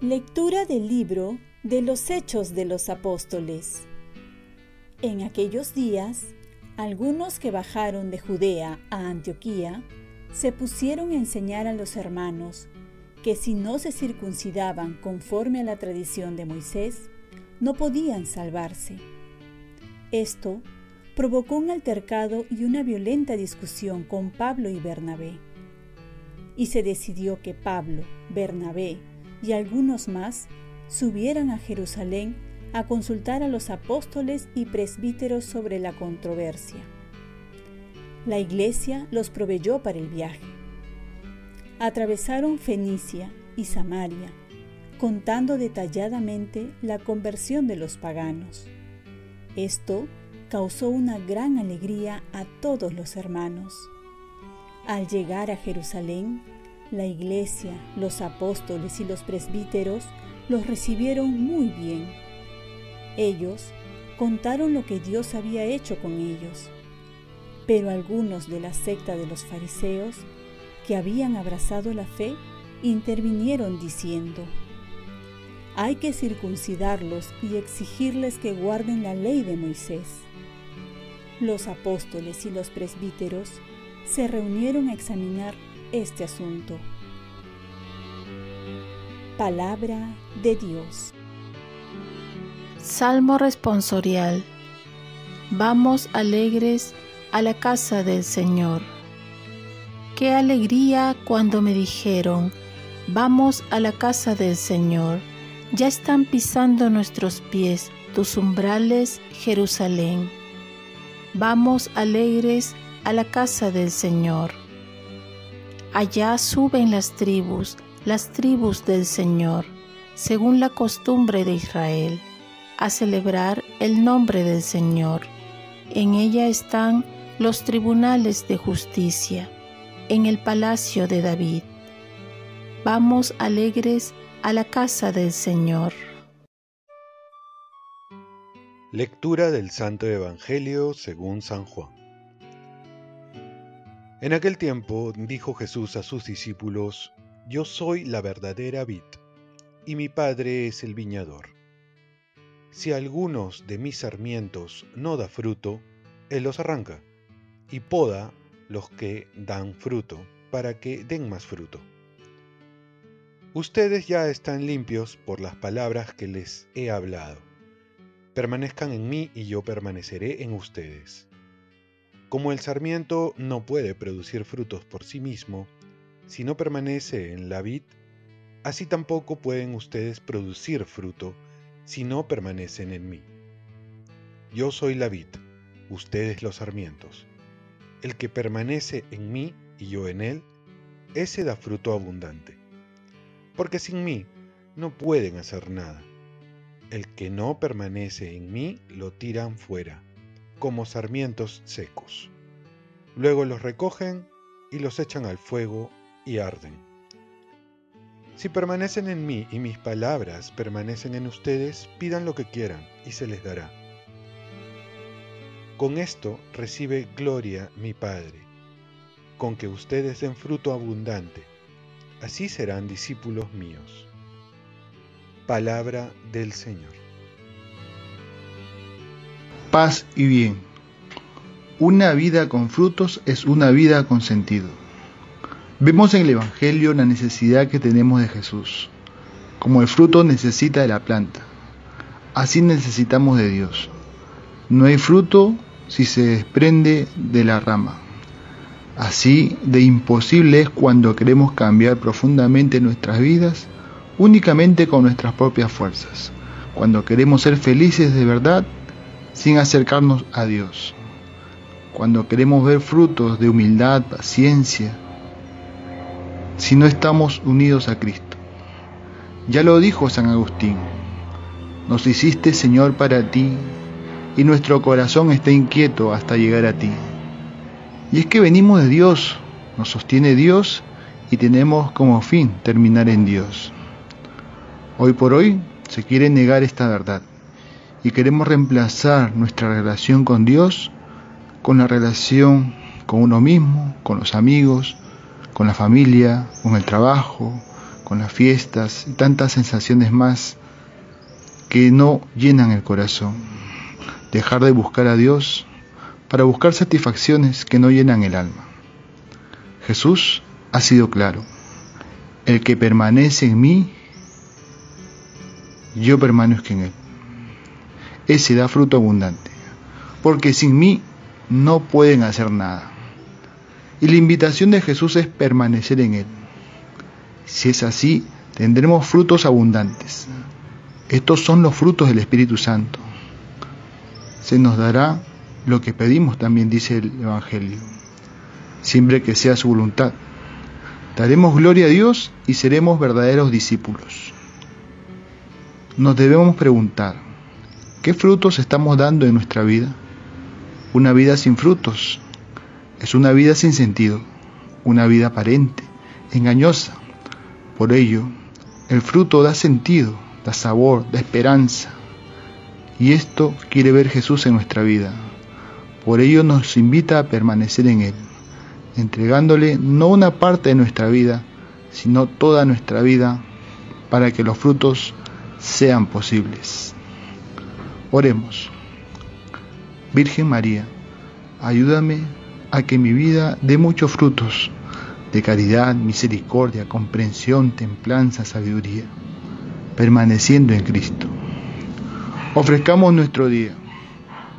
Lectura del libro de los Hechos de los Apóstoles. En aquellos días, algunos que bajaron de Judea a Antioquía se pusieron a enseñar a los hermanos que si no se circuncidaban conforme a la tradición de Moisés, no podían salvarse. Esto provocó un altercado y una violenta discusión con Pablo y Bernabé. Y se decidió que Pablo, Bernabé y algunos más subieran a Jerusalén a consultar a los apóstoles y presbíteros sobre la controversia. La iglesia los proveyó para el viaje. Atravesaron Fenicia y Samaria, contando detalladamente la conversión de los paganos. Esto causó una gran alegría a todos los hermanos. Al llegar a Jerusalén, la iglesia, los apóstoles y los presbíteros los recibieron muy bien. Ellos contaron lo que Dios había hecho con ellos, pero algunos de la secta de los fariseos que habían abrazado la fe intervinieron diciendo, hay que circuncidarlos y exigirles que guarden la ley de Moisés. Los apóstoles y los presbíteros se reunieron a examinar este asunto. Palabra de Dios. Salmo responsorial. Vamos alegres a la casa del Señor. Qué alegría cuando me dijeron, vamos a la casa del Señor. Ya están pisando nuestros pies tus umbrales, Jerusalén. Vamos alegres a la casa del Señor. Allá suben las tribus, las tribus del Señor, según la costumbre de Israel, a celebrar el nombre del Señor. En ella están los tribunales de justicia, en el palacio de David. Vamos alegres a la casa del Señor. Lectura del Santo Evangelio según San Juan. En aquel tiempo dijo Jesús a sus discípulos, Yo soy la verdadera vid, y mi Padre es el viñador. Si algunos de mis sarmientos no da fruto, Él los arranca, y poda los que dan fruto, para que den más fruto. Ustedes ya están limpios por las palabras que les he hablado. Permanezcan en mí y yo permaneceré en ustedes. Como el sarmiento no puede producir frutos por sí mismo, si no permanece en la vid, así tampoco pueden ustedes producir fruto si no permanecen en mí. Yo soy la vid, ustedes los sarmientos. El que permanece en mí y yo en él, ese da fruto abundante. Porque sin mí no pueden hacer nada. El que no permanece en mí lo tiran fuera como sarmientos secos. Luego los recogen y los echan al fuego y arden. Si permanecen en mí y mis palabras permanecen en ustedes, pidan lo que quieran y se les dará. Con esto recibe gloria mi Padre, con que ustedes den fruto abundante. Así serán discípulos míos. Palabra del Señor paz y bien. Una vida con frutos es una vida con sentido. Vemos en el Evangelio la necesidad que tenemos de Jesús. Como el fruto necesita de la planta, así necesitamos de Dios. No hay fruto si se desprende de la rama. Así de imposible es cuando queremos cambiar profundamente nuestras vidas únicamente con nuestras propias fuerzas. Cuando queremos ser felices de verdad sin acercarnos a Dios. Cuando queremos ver frutos de humildad, paciencia, si no estamos unidos a Cristo. Ya lo dijo San Agustín, nos hiciste Señor para ti y nuestro corazón está inquieto hasta llegar a ti. Y es que venimos de Dios, nos sostiene Dios y tenemos como fin terminar en Dios. Hoy por hoy se quiere negar esta verdad y queremos reemplazar nuestra relación con Dios con la relación con uno mismo, con los amigos, con la familia, con el trabajo, con las fiestas y tantas sensaciones más que no llenan el corazón. Dejar de buscar a Dios para buscar satisfacciones que no llenan el alma. Jesús ha sido claro. El que permanece en mí, yo permanezco en él. Ese da fruto abundante, porque sin mí no pueden hacer nada. Y la invitación de Jesús es permanecer en él. Si es así, tendremos frutos abundantes. Estos son los frutos del Espíritu Santo. Se nos dará lo que pedimos, también dice el Evangelio, siempre que sea su voluntad. Daremos gloria a Dios y seremos verdaderos discípulos. Nos debemos preguntar, ¿qué frutos estamos dando en nuestra vida? Una vida sin frutos es una vida sin sentido, una vida aparente, engañosa. Por ello, el fruto da sentido da sabor, da esperanza. Y esto quiere ver Jesús en nuestra vida. Por ello nos invita a permanecer en Él, entregándole no una parte de nuestra vida, sino toda nuestra vida para que los frutos sean posibles. Oremos. Virgen María, ayúdame a que mi vida dé muchos frutos de caridad, misericordia, comprensión, templanza, sabiduría permaneciendo en Cristo. Ofrezcamos nuestro día.